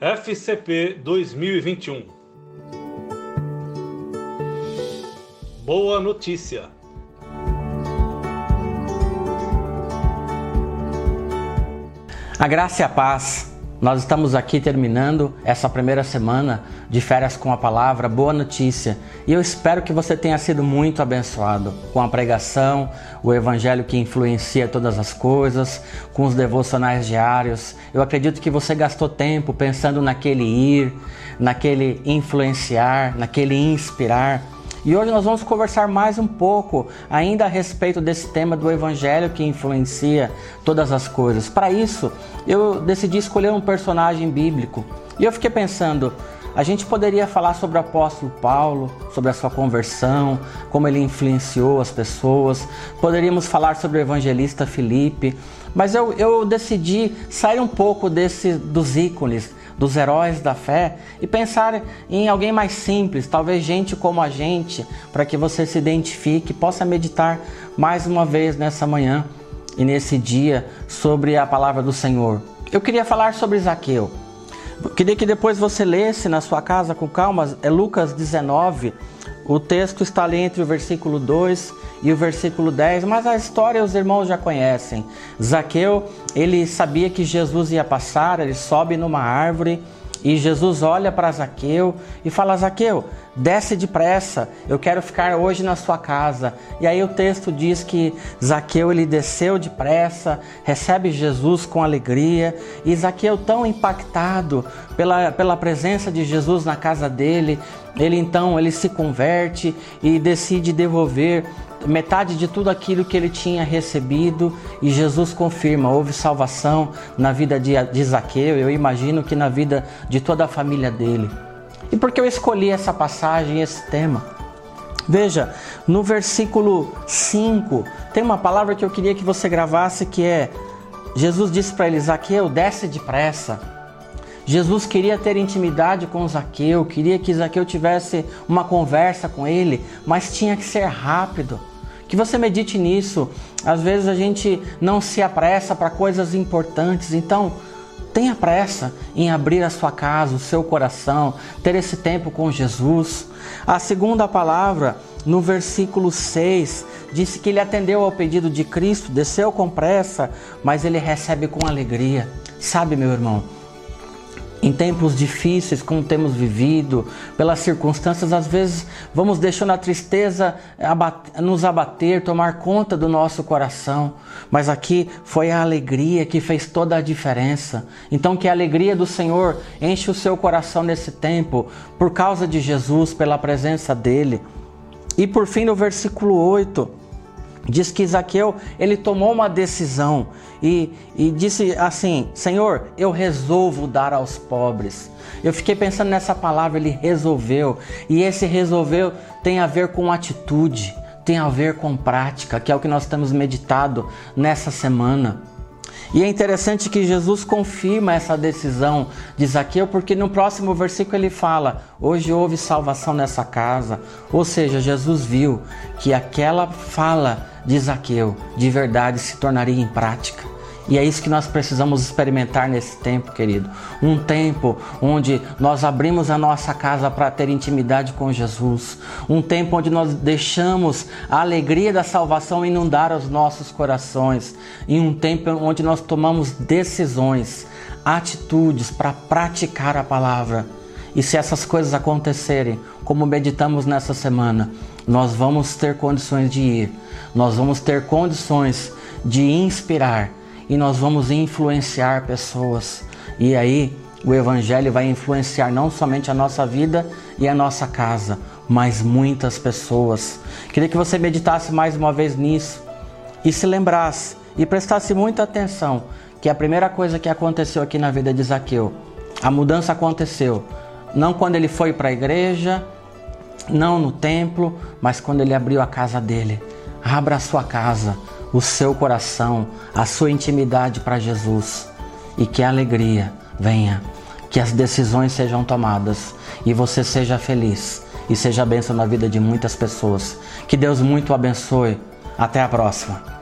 FCP 2021 Boa notícia! A graça e a paz nós estamos aqui terminando essa primeira semana de férias com a palavra Boa Notícia e eu espero que você tenha sido muito abençoado com a pregação, o evangelho que influencia todas as coisas, com os devocionais diários. Eu acredito que você gastou tempo pensando naquele ir, naquele influenciar, naquele inspirar. E hoje nós vamos conversar mais um pouco ainda a respeito desse tema do evangelho que influencia todas as coisas. Para isso, eu decidi escolher um personagem bíblico. E eu fiquei pensando, a gente poderia falar sobre o apóstolo Paulo, sobre a sua conversão, como ele influenciou as pessoas. Poderíamos falar sobre o evangelista Filipe, mas eu, eu decidi sair um pouco desse, dos ícones, dos heróis da fé e pensar em alguém mais simples, talvez gente como a gente, para que você se identifique, possa meditar mais uma vez nessa manhã e nesse dia sobre a palavra do Senhor. Eu queria falar sobre Zaqueu. Eu queria que depois você lesse na sua casa com calma, é Lucas 19. O texto está ali entre o versículo 2 e o versículo 10, mas a história os irmãos já conhecem. Zaqueu, ele sabia que Jesus ia passar, ele sobe numa árvore e Jesus olha para Zaqueu e fala: Zaqueu, desce depressa, eu quero ficar hoje na sua casa. E aí o texto diz que Zaqueu ele desceu depressa, recebe Jesus com alegria, e Zaqueu tão impactado pela, pela presença de Jesus na casa dele, ele então ele se converte e decide devolver metade de tudo aquilo que ele tinha recebido e Jesus confirma, houve salvação na vida de, de Zaqueu, eu imagino que na vida de toda a família dele. E por que eu escolhi essa passagem, esse tema? Veja, no versículo 5, tem uma palavra que eu queria que você gravasse que é: Jesus disse para ele, Zaqueu, desce depressa. Jesus queria ter intimidade com Zaqueu, queria que Zaqueu tivesse uma conversa com ele, mas tinha que ser rápido. Que você medite nisso. Às vezes a gente não se apressa para coisas importantes, então tenha pressa em abrir a sua casa, o seu coração, ter esse tempo com Jesus. A segunda palavra, no versículo 6, disse que ele atendeu ao pedido de Cristo, desceu com pressa, mas ele recebe com alegria. Sabe, meu irmão, em tempos difíceis como temos vivido, pelas circunstâncias, às vezes vamos deixando a tristeza nos abater, tomar conta do nosso coração. Mas aqui foi a alegria que fez toda a diferença. Então, que a alegria do Senhor enche o seu coração nesse tempo, por causa de Jesus, pela presença dEle. E por fim, no versículo 8 Diz que Zaqueu ele tomou uma decisão e, e disse assim: Senhor, eu resolvo dar aos pobres. Eu fiquei pensando nessa palavra, ele resolveu. E esse resolveu tem a ver com atitude, tem a ver com prática, que é o que nós temos meditado nessa semana. E é interessante que Jesus confirma essa decisão de Zaqueu, porque no próximo versículo ele fala: Hoje houve salvação nessa casa. Ou seja, Jesus viu que aquela fala de Zaqueu de verdade se tornaria em prática. E é isso que nós precisamos experimentar nesse tempo, querido. Um tempo onde nós abrimos a nossa casa para ter intimidade com Jesus. Um tempo onde nós deixamos a alegria da salvação inundar os nossos corações. E um tempo onde nós tomamos decisões, atitudes para praticar a palavra. E se essas coisas acontecerem, como meditamos nessa semana, nós vamos ter condições de ir, nós vamos ter condições de inspirar e nós vamos influenciar pessoas. E aí o Evangelho vai influenciar não somente a nossa vida e a nossa casa, mas muitas pessoas. Queria que você meditasse mais uma vez nisso e se lembrasse e prestasse muita atenção que a primeira coisa que aconteceu aqui na vida de Zaqueu, a mudança aconteceu não quando ele foi para a igreja, não no templo, mas quando ele abriu a casa dele. Abra a sua casa o seu coração, a sua intimidade para Jesus e que a alegria venha, que as decisões sejam tomadas e você seja feliz e seja bênção na vida de muitas pessoas. Que Deus muito abençoe. Até a próxima.